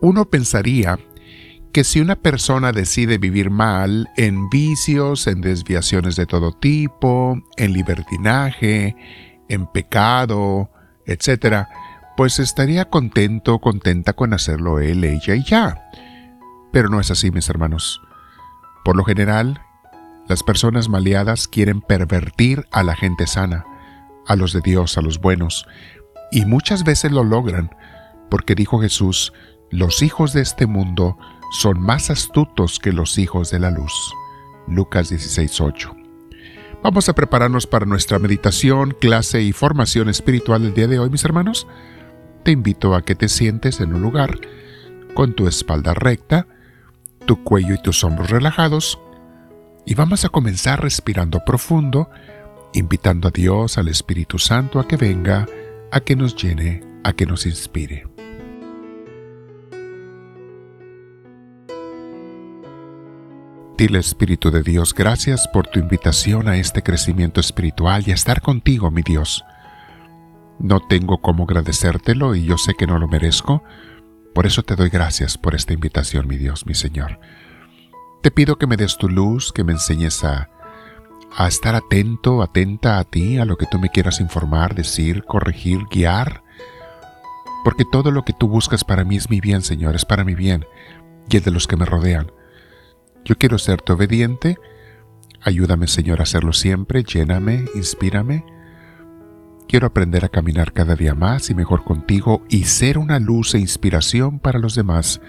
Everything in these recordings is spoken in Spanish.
uno pensaría que si una persona decide vivir mal en vicios, en desviaciones de todo tipo, en libertinaje, en pecado, etc., pues estaría contento, contenta con hacerlo él, ella y ya. Pero no es así, mis hermanos. Por lo general, las personas maleadas quieren pervertir a la gente sana, a los de Dios, a los buenos, y muchas veces lo logran, porque dijo Jesús, los hijos de este mundo son más astutos que los hijos de la luz. Lucas 16:8. Vamos a prepararnos para nuestra meditación, clase y formación espiritual del día de hoy, mis hermanos. Te invito a que te sientes en un lugar con tu espalda recta, tu cuello y tus hombros relajados, y vamos a comenzar respirando profundo, invitando a Dios, al Espíritu Santo, a que venga, a que nos llene, a que nos inspire. Dile Espíritu de Dios, gracias por tu invitación a este crecimiento espiritual y a estar contigo, mi Dios. No tengo cómo agradecértelo y yo sé que no lo merezco, por eso te doy gracias por esta invitación, mi Dios, mi Señor. Te pido que me des tu luz, que me enseñes a estar atento, atenta a ti, a lo que tú me quieras informar, decir, corregir, guiar. Porque todo lo que tú buscas para mí es mi bien, Señor, es para mi bien y el de los que me rodean. Yo quiero serte obediente. Ayúdame, Señor, a hacerlo siempre. Lléname, inspírame. Quiero aprender a caminar cada día más y mejor contigo y ser una luz e inspiración para los demás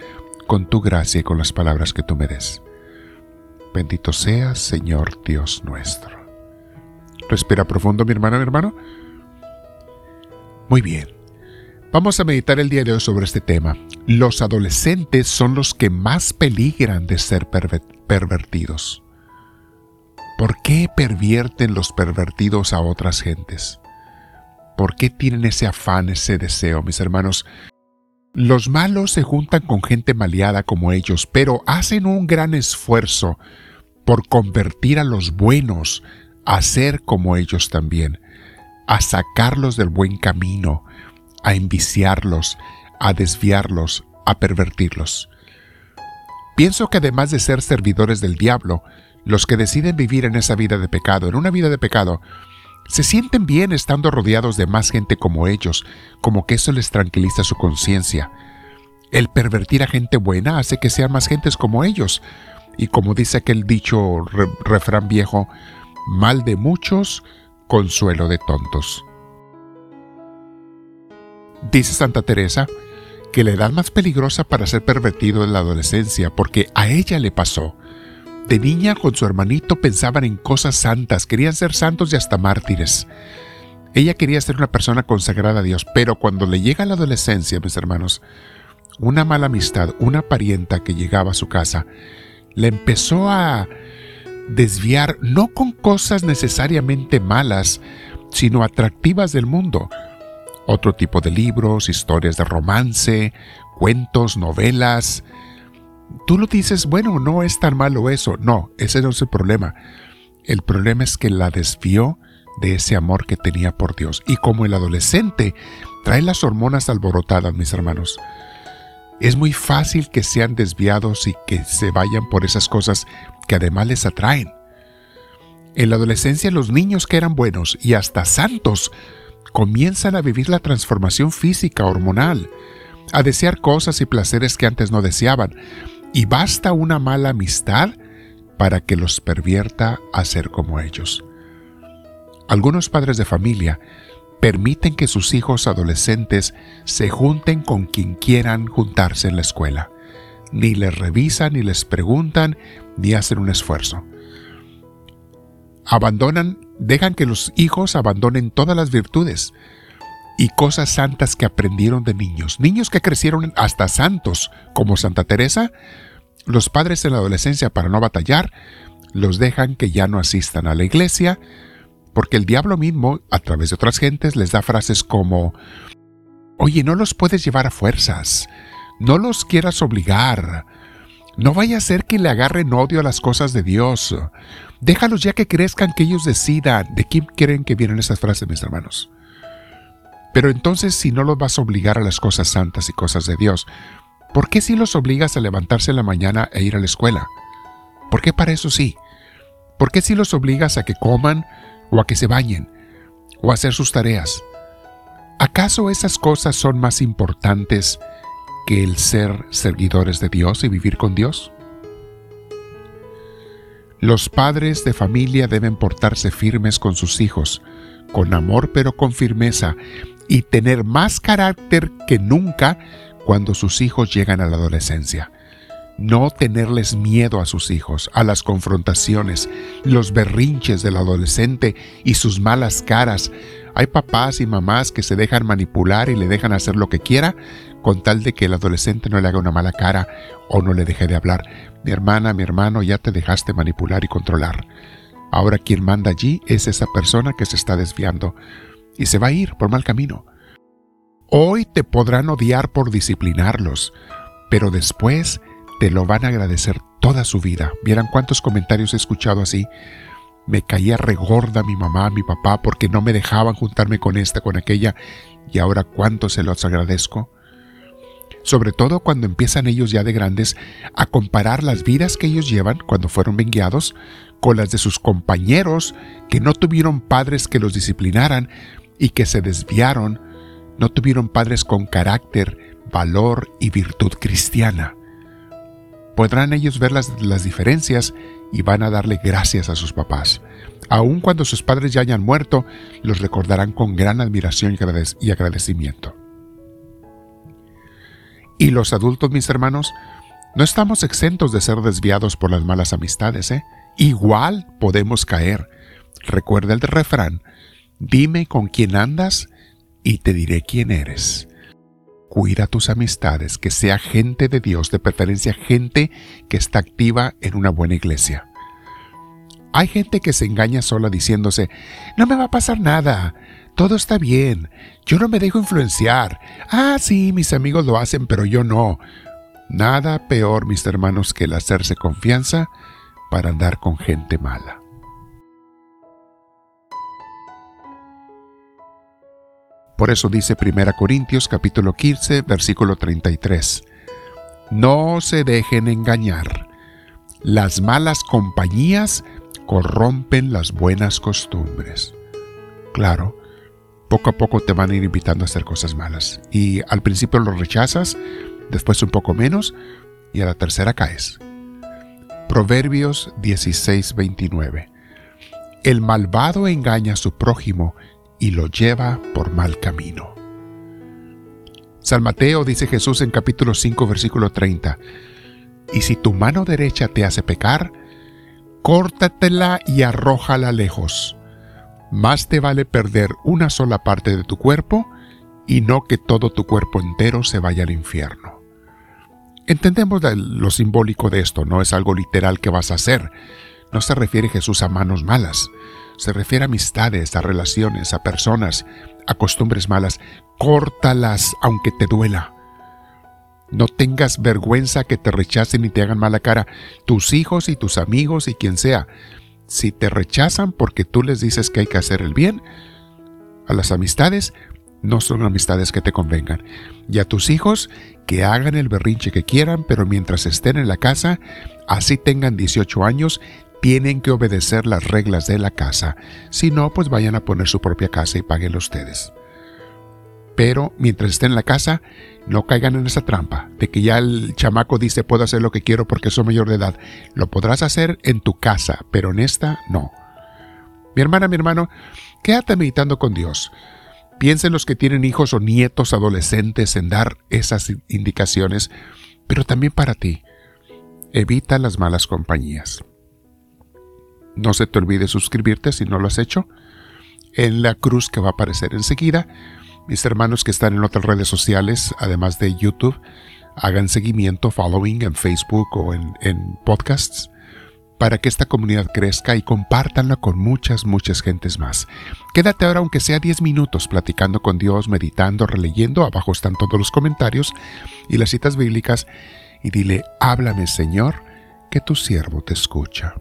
con tu gracia y con las palabras que tú me des. Bendito seas, Señor Dios nuestro. Respira profundo, mi hermana, mi hermano. Muy bien. Vamos a meditar el día de hoy sobre este tema. Los adolescentes son los que más peligran de ser pervertidos. ¿Por qué pervierten los pervertidos a otras gentes? ¿Por qué tienen ese afán, ese deseo, mis hermanos? Los malos se juntan con gente maleada como ellos, pero hacen un gran esfuerzo por convertir a los buenos a ser como ellos también, a sacarlos del buen camino, a enviciarlos, a desviarlos, a pervertirlos. Pienso que además de ser servidores del diablo, los que deciden vivir en esa vida de pecado, en una vida de pecado, se sienten bien estando rodeados de más gente como ellos, como que eso les tranquiliza su conciencia. El pervertir a gente buena hace que sean más gentes como ellos. Y como dice aquel dicho refrán viejo, mal de muchos, consuelo de tontos. Dice Santa Teresa que la edad más peligrosa para ser pervertido es la adolescencia, porque a ella le pasó. De niña con su hermanito pensaban en cosas santas, querían ser santos y hasta mártires. Ella quería ser una persona consagrada a Dios, pero cuando le llega la adolescencia, mis hermanos, una mala amistad, una parienta que llegaba a su casa, le empezó a desviar no con cosas necesariamente malas, sino atractivas del mundo. Otro tipo de libros, historias de romance, cuentos, novelas, Tú lo dices, bueno, no es tan malo eso. No, ese no es el problema. El problema es que la desvió de ese amor que tenía por Dios. Y como el adolescente trae las hormonas alborotadas, mis hermanos, es muy fácil que sean desviados y que se vayan por esas cosas que además les atraen. En la adolescencia los niños que eran buenos y hasta santos comienzan a vivir la transformación física hormonal, a desear cosas y placeres que antes no deseaban, y basta una mala amistad para que los pervierta a ser como ellos. Algunos padres de familia permiten que sus hijos adolescentes se junten con quien quieran juntarse en la escuela. Ni les revisan, ni les preguntan, ni hacen un esfuerzo. Abandonan, dejan que los hijos abandonen todas las virtudes y cosas santas que aprendieron de niños. Niños que crecieron hasta santos, como Santa Teresa, los padres en la adolescencia, para no batallar, los dejan que ya no asistan a la iglesia, porque el diablo mismo, a través de otras gentes, les da frases como, oye, no los puedes llevar a fuerzas, no los quieras obligar, no vaya a ser que le agarren odio a las cosas de Dios, déjalos ya que crezcan, que ellos decidan. ¿De quién quieren que vienen esas frases, mis hermanos? Pero entonces si no los vas a obligar a las cosas santas y cosas de Dios, ¿Por qué si los obligas a levantarse en la mañana e ir a la escuela? ¿Por qué para eso sí? ¿Por qué si los obligas a que coman o a que se bañen o a hacer sus tareas? ¿Acaso esas cosas son más importantes que el ser seguidores de Dios y vivir con Dios? Los padres de familia deben portarse firmes con sus hijos, con amor pero con firmeza, y tener más carácter que nunca cuando sus hijos llegan a la adolescencia. No tenerles miedo a sus hijos, a las confrontaciones, los berrinches del adolescente y sus malas caras. Hay papás y mamás que se dejan manipular y le dejan hacer lo que quiera con tal de que el adolescente no le haga una mala cara o no le deje de hablar. Mi hermana, mi hermano, ya te dejaste manipular y controlar. Ahora quien manda allí es esa persona que se está desviando y se va a ir por mal camino. Hoy te podrán odiar por disciplinarlos, pero después te lo van a agradecer toda su vida. Vieran cuántos comentarios he escuchado así. Me caía regorda mi mamá, mi papá, porque no me dejaban juntarme con esta, con aquella, y ahora cuánto se los agradezco sobre todo cuando empiezan ellos ya de grandes a comparar las vidas que ellos llevan cuando fueron vengueados con las de sus compañeros que no tuvieron padres que los disciplinaran y que se desviaron, no tuvieron padres con carácter, valor y virtud cristiana. Podrán ellos ver las, las diferencias y van a darle gracias a sus papás. Aun cuando sus padres ya hayan muerto, los recordarán con gran admiración y agradecimiento. Y los adultos, mis hermanos, no estamos exentos de ser desviados por las malas amistades, ¿eh? Igual podemos caer. Recuerda el refrán, dime con quién andas y te diré quién eres. Cuida tus amistades, que sea gente de Dios, de preferencia gente que está activa en una buena iglesia. Hay gente que se engaña sola diciéndose, no me va a pasar nada, todo está bien. Yo no me dejo influenciar. Ah, sí, mis amigos lo hacen, pero yo no. Nada peor, mis hermanos, que el hacerse confianza para andar con gente mala. Por eso dice 1 Corintios capítulo 15, versículo 33. No se dejen engañar. Las malas compañías corrompen las buenas costumbres. Claro, poco a poco te van a ir invitando a hacer cosas malas. Y al principio lo rechazas, después un poco menos, y a la tercera caes. Proverbios 16:29 El malvado engaña a su prójimo y lo lleva por mal camino. San Mateo dice Jesús en capítulo 5 versículo 30, Y si tu mano derecha te hace pecar, córtatela y arrójala lejos más te vale perder una sola parte de tu cuerpo y no que todo tu cuerpo entero se vaya al infierno. Entendemos lo simbólico de esto, no es algo literal que vas a hacer. No se refiere Jesús a manos malas, se refiere a amistades, a relaciones, a personas, a costumbres malas. Córtalas aunque te duela. No tengas vergüenza que te rechacen y te hagan mala cara tus hijos y tus amigos y quien sea si te rechazan porque tú les dices que hay que hacer el bien, a las amistades no son amistades que te convengan. Y a tus hijos que hagan el berrinche que quieran, pero mientras estén en la casa, así tengan 18 años, tienen que obedecer las reglas de la casa. Si no, pues vayan a poner su propia casa y paguen ustedes pero mientras estén en la casa, no caigan en esa trampa de que ya el chamaco dice puedo hacer lo que quiero porque soy mayor de edad. Lo podrás hacer en tu casa, pero en esta no. Mi hermana, mi hermano, quédate meditando con Dios. Piensa en los que tienen hijos o nietos adolescentes en dar esas indicaciones, pero también para ti. Evita las malas compañías. No se te olvide suscribirte si no lo has hecho. En la cruz que va a aparecer enseguida mis hermanos que están en otras redes sociales, además de YouTube, hagan seguimiento, following en Facebook o en, podcasts para que esta comunidad crezca y compártanla con muchas, muchas gentes más. Quédate ahora aunque sea 10 minutos platicando con Dios, meditando, releyendo, abajo están todos los comentarios y las citas bíblicas y dile, háblame Señor, que tu siervo te escucha.